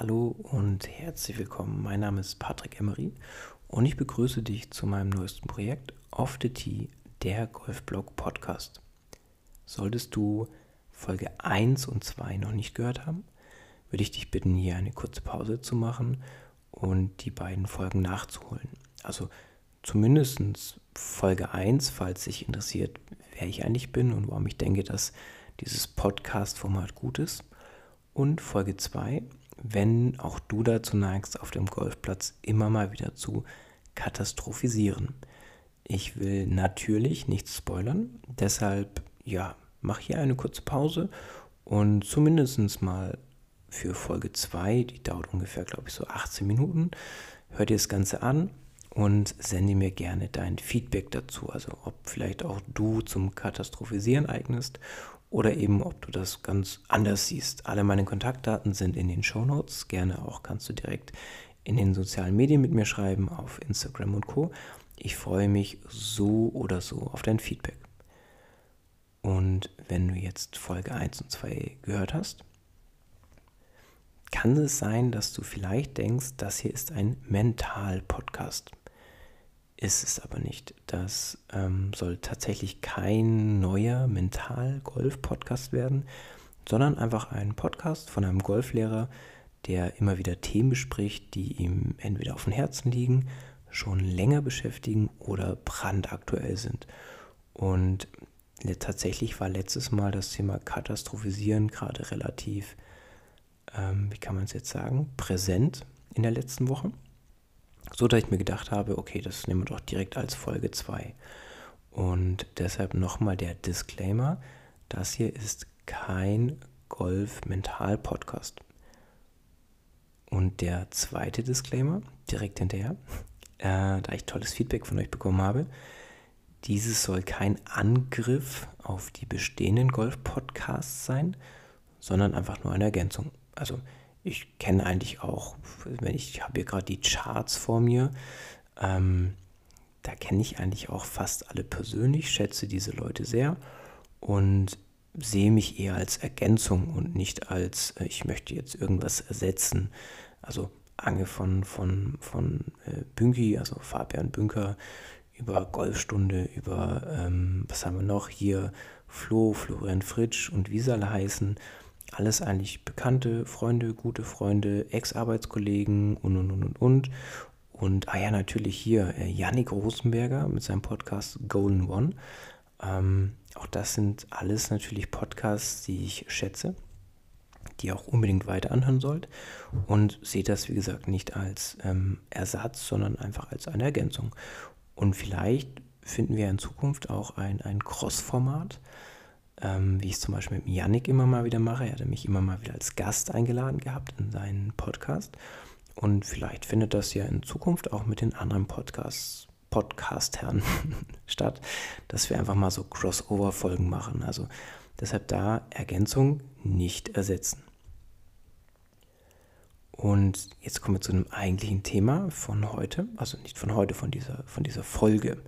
Hallo und herzlich willkommen. Mein Name ist Patrick Emery und ich begrüße dich zu meinem neuesten Projekt Off the Tee, der Golfblog Podcast. Solltest du Folge 1 und 2 noch nicht gehört haben, würde ich dich bitten, hier eine kurze Pause zu machen und die beiden Folgen nachzuholen. Also zumindest Folge 1, falls dich interessiert, wer ich eigentlich bin und warum ich denke, dass dieses Podcast-Format gut ist. Und Folge 2, wenn auch du dazu neigst, auf dem Golfplatz immer mal wieder zu katastrophisieren. Ich will natürlich nichts spoilern, deshalb ja, mach hier eine kurze Pause und zumindest mal für Folge 2, die dauert ungefähr, glaube ich, so 18 Minuten, hör dir das Ganze an und sende mir gerne dein Feedback dazu. Also ob vielleicht auch du zum Katastrophisieren eignest oder eben ob du das ganz anders siehst. Alle meine Kontaktdaten sind in den Show Notes. Gerne auch kannst du direkt in den sozialen Medien mit mir schreiben, auf Instagram und Co. Ich freue mich so oder so auf dein Feedback. Und wenn du jetzt Folge 1 und 2 gehört hast, kann es sein, dass du vielleicht denkst, das hier ist ein Mental-Podcast ist es aber nicht. Das ähm, soll tatsächlich kein neuer Mental-Golf-Podcast werden, sondern einfach ein Podcast von einem Golflehrer, der immer wieder Themen bespricht, die ihm entweder auf dem Herzen liegen, schon länger beschäftigen oder brandaktuell sind. Und tatsächlich war letztes Mal das Thema Katastrophisieren gerade relativ, ähm, wie kann man es jetzt sagen, präsent in der letzten Woche. So dass ich mir gedacht habe, okay, das nehmen wir doch direkt als Folge 2. Und deshalb nochmal der Disclaimer, das hier ist kein Golf-Mental-Podcast. Und der zweite Disclaimer, direkt hinterher, äh, da ich tolles Feedback von euch bekommen habe, dieses soll kein Angriff auf die bestehenden Golf-Podcasts sein, sondern einfach nur eine Ergänzung. Also ich kenne eigentlich auch, wenn ich habe hier gerade die Charts vor mir, ähm, da kenne ich eigentlich auch fast alle persönlich, schätze diese Leute sehr und sehe mich eher als Ergänzung und nicht als, äh, ich möchte jetzt irgendwas ersetzen. Also Ange von, von, von äh, Bünki, also Fabian Bünker, über Golfstunde, über, ähm, was haben wir noch hier, Flo, Florian Fritsch und wie sie alle heißen alles eigentlich bekannte Freunde, gute Freunde, Ex-Arbeitskollegen und und und und und. Und, ah ja, natürlich hier äh, Yannick Rosenberger mit seinem Podcast Golden One. Ähm, auch das sind alles natürlich Podcasts, die ich schätze, die ihr auch unbedingt weiter anhören sollt. Und seht das, wie gesagt, nicht als ähm, Ersatz, sondern einfach als eine Ergänzung. Und vielleicht finden wir in Zukunft auch ein, ein Cross-Format ähm, wie ich es zum Beispiel mit Yannick immer mal wieder mache. Er hatte mich immer mal wieder als Gast eingeladen gehabt in seinen Podcast. Und vielleicht findet das ja in Zukunft auch mit den anderen Podcasts, Podcast-Herren statt, dass wir einfach mal so Crossover-Folgen machen. Also deshalb da Ergänzung nicht ersetzen. Und jetzt kommen wir zu einem eigentlichen Thema von heute, also nicht von heute, von dieser, von dieser Folge.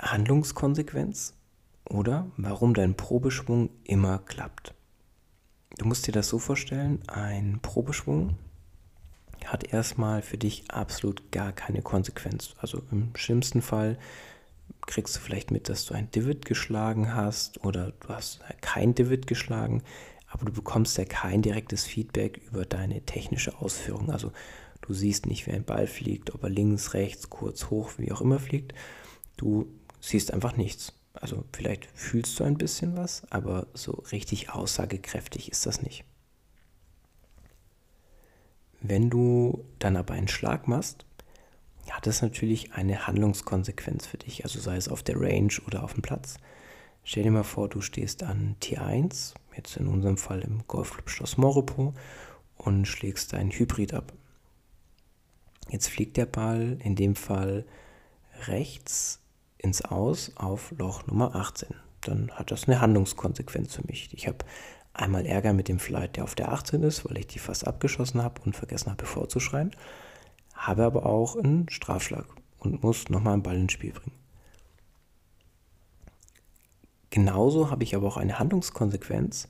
Handlungskonsequenz oder warum dein Probeschwung immer klappt. Du musst dir das so vorstellen, ein Probeschwung hat erstmal für dich absolut gar keine Konsequenz. Also im schlimmsten Fall kriegst du vielleicht mit, dass du ein Divid geschlagen hast oder du hast kein Divid geschlagen, aber du bekommst ja kein direktes Feedback über deine technische Ausführung. Also du siehst nicht, wie ein Ball fliegt, ob er links, rechts, kurz, hoch, wie auch immer fliegt. Du siehst einfach nichts. Also vielleicht fühlst du ein bisschen was, aber so richtig aussagekräftig ist das nicht. Wenn du dann aber einen Schlag machst, hat das natürlich eine Handlungskonsequenz für dich, also sei es auf der Range oder auf dem Platz. Stell dir mal vor, du stehst an T1, jetzt in unserem Fall im Golfclub Schloss Moropo, und schlägst deinen Hybrid ab. Jetzt fliegt der Ball in dem Fall rechts ins Aus auf Loch Nummer 18. Dann hat das eine Handlungskonsequenz für mich. Ich habe einmal Ärger mit dem Flight, der auf der 18 ist, weil ich die fast abgeschossen habe und vergessen habe, vorzuschreien. Habe aber auch einen Strafschlag und muss nochmal einen Ball ins Spiel bringen. Genauso habe ich aber auch eine Handlungskonsequenz,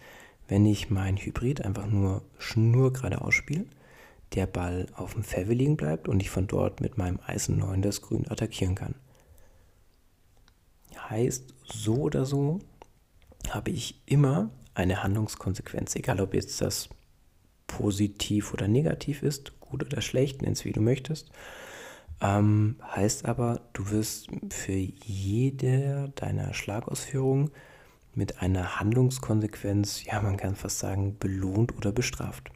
wenn ich mein Hybrid einfach nur schnurgerade ausspiele, der Ball auf dem Fairway liegen bleibt und ich von dort mit meinem Eisen 9 das Grün attackieren kann. Heißt, so oder so habe ich immer eine Handlungskonsequenz, egal ob jetzt das positiv oder negativ ist, gut oder schlecht, nenn es wie du möchtest. Ähm, heißt aber, du wirst für jede deiner Schlagausführungen mit einer Handlungskonsequenz, ja, man kann fast sagen, belohnt oder bestraft.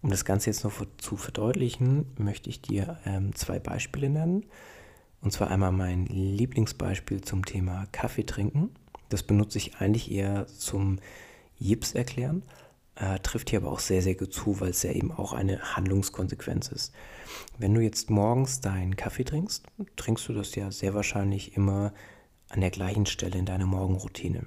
Um das Ganze jetzt noch zu verdeutlichen, möchte ich dir ähm, zwei Beispiele nennen. Und zwar einmal mein Lieblingsbeispiel zum Thema Kaffee trinken. Das benutze ich eigentlich eher zum Jips erklären, äh, trifft hier aber auch sehr, sehr gut zu, weil es ja eben auch eine Handlungskonsequenz ist. Wenn du jetzt morgens deinen Kaffee trinkst, trinkst du das ja sehr wahrscheinlich immer an der gleichen Stelle in deiner Morgenroutine.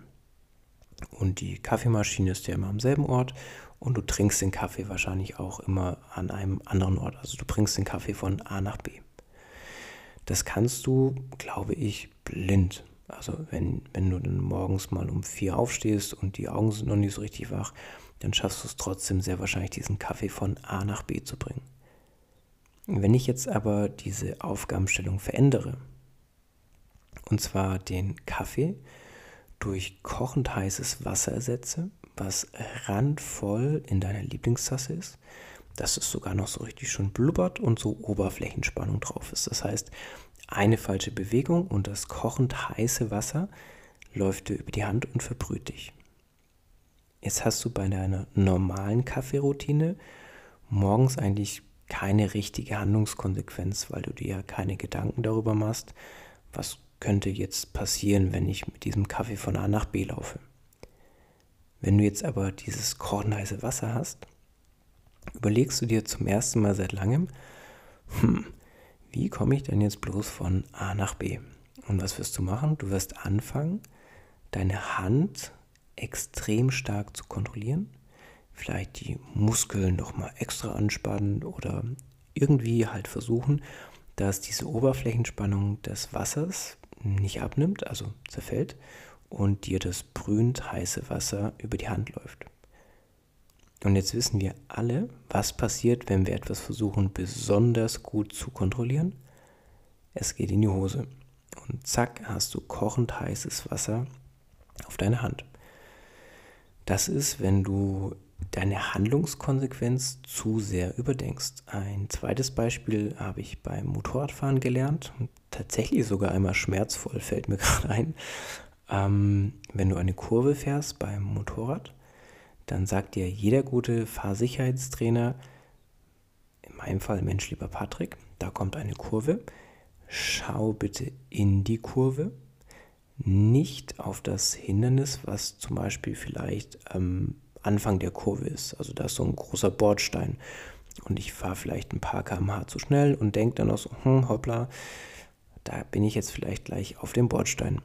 Und die Kaffeemaschine ist ja immer am selben Ort und du trinkst den Kaffee wahrscheinlich auch immer an einem anderen Ort. Also du bringst den Kaffee von A nach B. Das kannst du, glaube ich, blind. Also wenn, wenn du dann morgens mal um vier aufstehst und die Augen sind noch nicht so richtig wach, dann schaffst du es trotzdem sehr wahrscheinlich, diesen Kaffee von A nach B zu bringen. Wenn ich jetzt aber diese Aufgabenstellung verändere, und zwar den Kaffee durch kochend heißes Wasser ersetze, was randvoll in deiner Lieblingstasse ist, dass es sogar noch so richtig schön blubbert und so Oberflächenspannung drauf ist. Das heißt, eine falsche Bewegung und das kochend heiße Wasser läuft dir über die Hand und verbrüht dich. Jetzt hast du bei deiner normalen Kaffeeroutine morgens eigentlich keine richtige Handlungskonsequenz, weil du dir ja keine Gedanken darüber machst, was könnte jetzt passieren, wenn ich mit diesem Kaffee von A nach B laufe. Wenn du jetzt aber dieses kornheiße Wasser hast, überlegst du dir zum ersten Mal seit langem, hm, wie komme ich denn jetzt bloß von A nach B? Und was wirst du machen? Du wirst anfangen, deine Hand extrem stark zu kontrollieren, vielleicht die Muskeln noch mal extra anspannen oder irgendwie halt versuchen, dass diese Oberflächenspannung des Wassers nicht abnimmt, also zerfällt und dir das brühend heiße Wasser über die Hand läuft. Und jetzt wissen wir alle, was passiert, wenn wir etwas versuchen, besonders gut zu kontrollieren. Es geht in die Hose. Und zack, hast du kochend heißes Wasser auf deiner Hand. Das ist, wenn du deine Handlungskonsequenz zu sehr überdenkst. Ein zweites Beispiel habe ich beim Motorradfahren gelernt. Tatsächlich sogar einmal schmerzvoll, fällt mir gerade ein. Ähm, wenn du eine Kurve fährst beim Motorrad, dann sagt dir jeder gute Fahrsicherheitstrainer, in meinem Fall Mensch lieber Patrick, da kommt eine Kurve, schau bitte in die Kurve, nicht auf das Hindernis, was zum Beispiel vielleicht am Anfang der Kurve ist. Also da ist so ein großer Bordstein und ich fahre vielleicht ein paar km/h zu schnell und denke dann auch so, hm, hoppla, da bin ich jetzt vielleicht gleich auf dem Bordstein.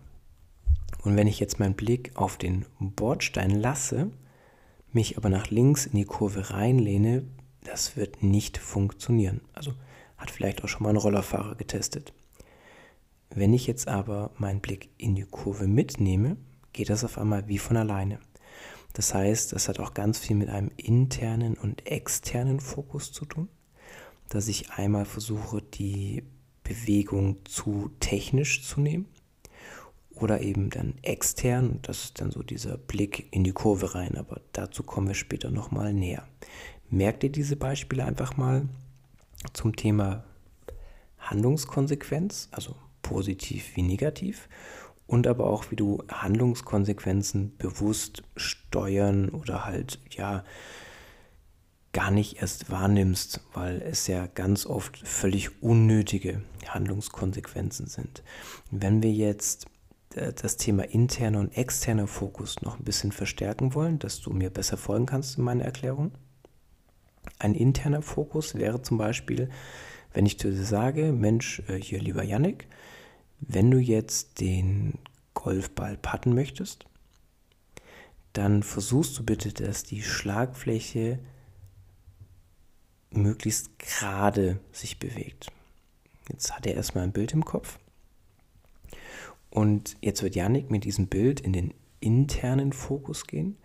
Und wenn ich jetzt meinen Blick auf den Bordstein lasse, mich aber nach links in die Kurve reinlehne, das wird nicht funktionieren. Also hat vielleicht auch schon mal ein Rollerfahrer getestet. Wenn ich jetzt aber meinen Blick in die Kurve mitnehme, geht das auf einmal wie von alleine. Das heißt, das hat auch ganz viel mit einem internen und externen Fokus zu tun, dass ich einmal versuche, die Bewegung zu technisch zu nehmen oder eben dann extern. Das ist dann so dieser Blick in die Kurve rein, aber dazu kommen wir später nochmal näher. Merkt ihr diese Beispiele einfach mal zum Thema Handlungskonsequenz, also positiv wie negativ, und aber auch, wie du Handlungskonsequenzen bewusst steuern oder halt, ja, gar nicht erst wahrnimmst, weil es ja ganz oft völlig unnötige Handlungskonsequenzen sind. Wenn wir jetzt das Thema interner und externer Fokus noch ein bisschen verstärken wollen, dass du mir besser folgen kannst in meiner Erklärung. Ein interner Fokus wäre zum Beispiel, wenn ich dir sage, Mensch, äh, hier lieber Yannick, wenn du jetzt den Golfball patten möchtest, dann versuchst du bitte, dass die Schlagfläche möglichst gerade sich bewegt. Jetzt hat er erstmal ein Bild im Kopf und jetzt wird Yannick mit diesem Bild in den internen Fokus gehen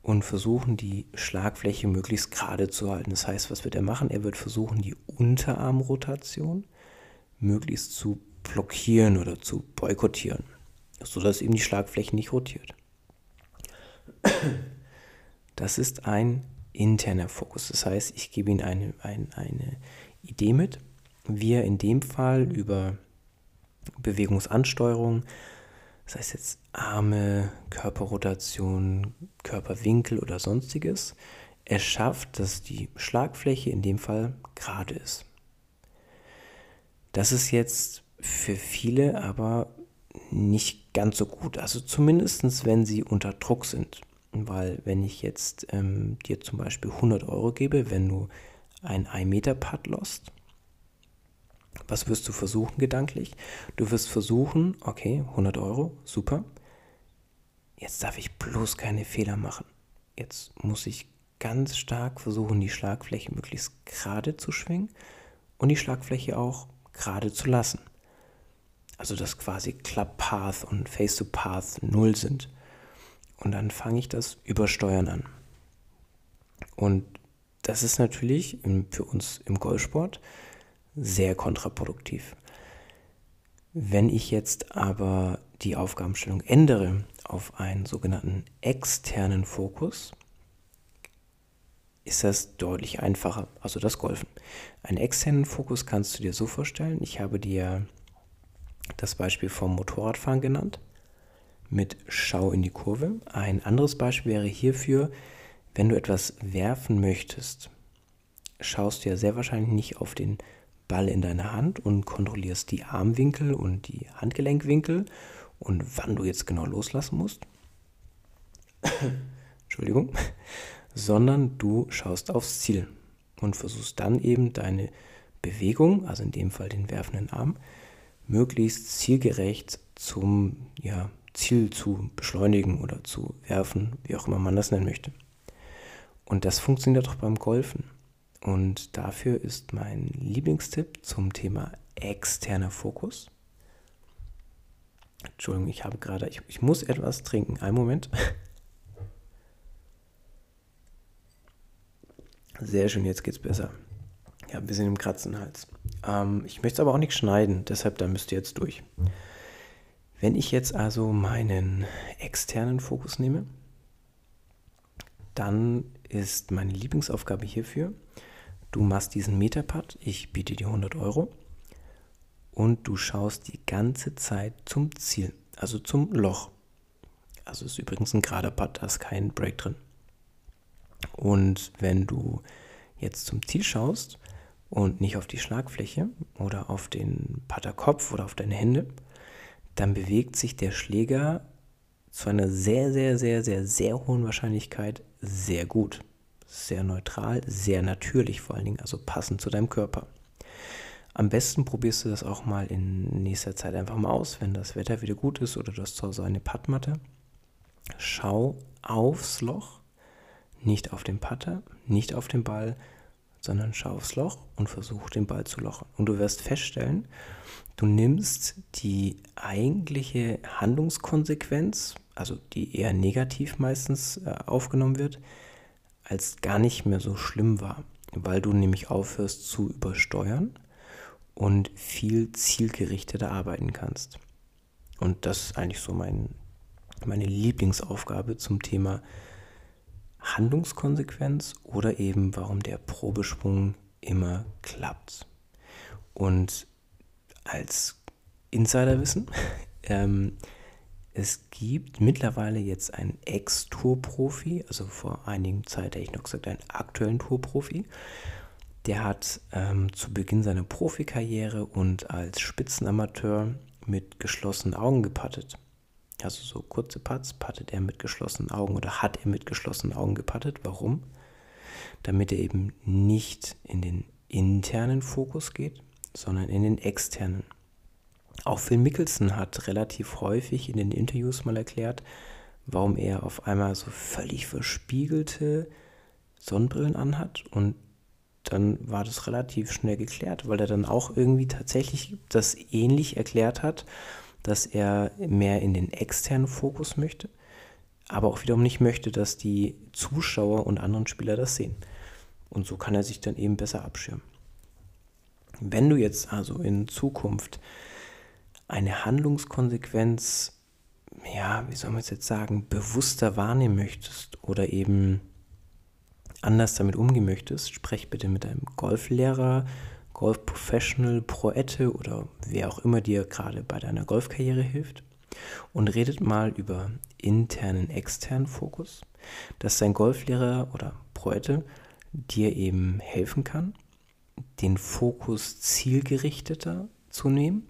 und versuchen, die Schlagfläche möglichst gerade zu halten. Das heißt, was wird er machen? Er wird versuchen, die Unterarmrotation möglichst zu blockieren oder zu boykottieren, sodass eben die Schlagfläche nicht rotiert. Das ist ein interner Fokus. Das heißt, ich gebe ihm eine, eine, eine Idee mit, wie er in dem Fall über Bewegungsansteuerung, das heißt jetzt Arme, Körperrotation, Körperwinkel oder sonstiges, er schafft, dass die Schlagfläche in dem Fall gerade ist. Das ist jetzt für viele aber nicht ganz so gut. Also zumindest wenn sie unter Druck sind. Weil wenn ich jetzt ähm, dir zum Beispiel 100 Euro gebe, wenn du ein 1 Meter Putt lost, was wirst du versuchen gedanklich? Du wirst versuchen, okay, 100 Euro, super. Jetzt darf ich bloß keine Fehler machen. Jetzt muss ich ganz stark versuchen, die Schlagfläche möglichst gerade zu schwingen und die Schlagfläche auch gerade zu lassen. Also dass quasi Club Path und Face to Path null sind. Und dann fange ich das Übersteuern an. Und das ist natürlich für uns im Golfsport sehr kontraproduktiv. Wenn ich jetzt aber die Aufgabenstellung ändere auf einen sogenannten externen Fokus, ist das deutlich einfacher, also das Golfen. Einen externen Fokus kannst du dir so vorstellen, ich habe dir das Beispiel vom Motorradfahren genannt mit Schau in die Kurve. Ein anderes Beispiel wäre hierfür, wenn du etwas werfen möchtest, schaust du ja sehr wahrscheinlich nicht auf den Ball in deiner Hand und kontrollierst die Armwinkel und die Handgelenkwinkel und wann du jetzt genau loslassen musst. Entschuldigung. Sondern du schaust aufs Ziel und versuchst dann eben deine Bewegung, also in dem Fall den werfenden Arm, möglichst zielgerecht zum ja, Ziel zu beschleunigen oder zu werfen, wie auch immer man das nennen möchte. Und das funktioniert auch beim Golfen. Und dafür ist mein Lieblingstipp zum Thema externer Fokus. Entschuldigung, ich habe gerade, ich, ich muss etwas trinken. Einen Moment. Sehr schön, jetzt geht's besser. Ja, ein bisschen im Kratzen Hals. Ähm, ich möchte es aber auch nicht schneiden, deshalb da müsst ihr jetzt durch. Wenn ich jetzt also meinen externen Fokus nehme, dann ist meine Lieblingsaufgabe hierfür, du machst diesen Metapad, ich biete dir 100 Euro und du schaust die ganze Zeit zum Ziel, also zum Loch. Also ist übrigens ein gerader Pad, da ist kein Break drin. Und wenn du jetzt zum Ziel schaust und nicht auf die Schlagfläche oder auf den Patterkopf oder auf deine Hände, dann bewegt sich der Schläger zu einer sehr, sehr, sehr, sehr, sehr hohen Wahrscheinlichkeit sehr gut. Sehr neutral, sehr natürlich vor allen Dingen, also passend zu deinem Körper. Am besten probierst du das auch mal in nächster Zeit einfach mal aus, wenn das Wetter wieder gut ist oder du hast zu Hause eine Puttmatte. Schau aufs Loch, nicht auf den Putter, nicht auf den Ball, sondern schau aufs Loch und versuch den Ball zu lochen. Und du wirst feststellen, du nimmst die eigentliche Handlungskonsequenz, also die eher negativ meistens äh, aufgenommen wird, als gar nicht mehr so schlimm war, weil du nämlich aufhörst zu übersteuern und viel zielgerichteter arbeiten kannst. Und das ist eigentlich so mein, meine Lieblingsaufgabe zum Thema Handlungskonsequenz oder eben warum der Probesprung immer klappt. Und als Insiderwissen, ähm, es gibt mittlerweile jetzt einen Ex-Tour-Profi, also vor einigen Zeit hätte ich noch gesagt, einen aktuellen Tour-Profi. Der hat ähm, zu Beginn seiner Profikarriere und als Spitzenamateur mit geschlossenen Augen gepattet also so kurze Putts, pattet er mit geschlossenen Augen oder hat er mit geschlossenen Augen gepattet. Warum? Damit er eben nicht in den internen Fokus geht, sondern in den externen. Auch Phil Mickelson hat relativ häufig in den Interviews mal erklärt, warum er auf einmal so völlig verspiegelte Sonnenbrillen anhat und dann war das relativ schnell geklärt, weil er dann auch irgendwie tatsächlich das ähnlich erklärt hat, dass er mehr in den externen Fokus möchte, aber auch wiederum nicht möchte, dass die Zuschauer und anderen Spieler das sehen. Und so kann er sich dann eben besser abschirmen. Wenn du jetzt also in Zukunft eine Handlungskonsequenz, ja, wie soll man es jetzt sagen, bewusster wahrnehmen möchtest oder eben anders damit umgehen möchtest, sprech bitte mit deinem Golflehrer, Golfprofessional, Proette oder wer auch immer dir gerade bei deiner Golfkarriere hilft und redet mal über internen, externen Fokus, dass dein Golflehrer oder Proette dir eben helfen kann, den Fokus zielgerichteter zu nehmen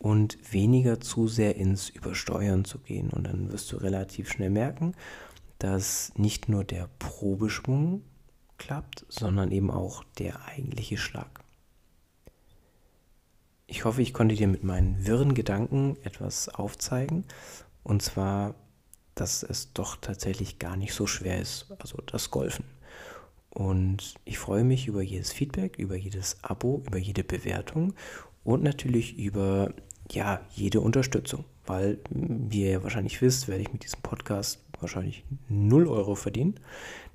und weniger zu sehr ins Übersteuern zu gehen. Und dann wirst du relativ schnell merken, dass nicht nur der Probeschwung klappt, sondern eben auch der eigentliche Schlag. Ich hoffe, ich konnte dir mit meinen wirren Gedanken etwas aufzeigen. Und zwar, dass es doch tatsächlich gar nicht so schwer ist, also das Golfen. Und ich freue mich über jedes Feedback, über jedes Abo, über jede Bewertung und natürlich über ja, jede Unterstützung, weil, wie ihr ja wahrscheinlich wisst, werde ich mit diesem Podcast wahrscheinlich 0 Euro verdienen.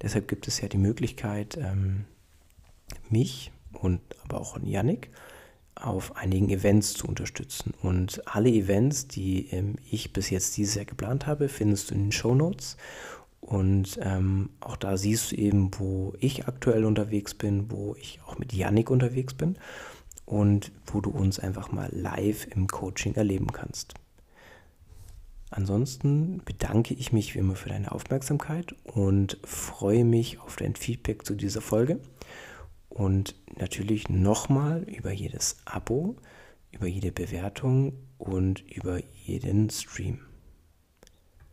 Deshalb gibt es ja die Möglichkeit, ähm, mich und aber auch Yannick auf einigen Events zu unterstützen. Und alle Events, die ähm, ich bis jetzt dieses Jahr geplant habe, findest du in den Show Notes. Und ähm, auch da siehst du eben, wo ich aktuell unterwegs bin, wo ich auch mit Yannick unterwegs bin und wo du uns einfach mal live im Coaching erleben kannst. Ansonsten bedanke ich mich wie immer für deine Aufmerksamkeit und freue mich auf dein Feedback zu dieser Folge. Und natürlich nochmal über jedes Abo, über jede Bewertung und über jeden Stream.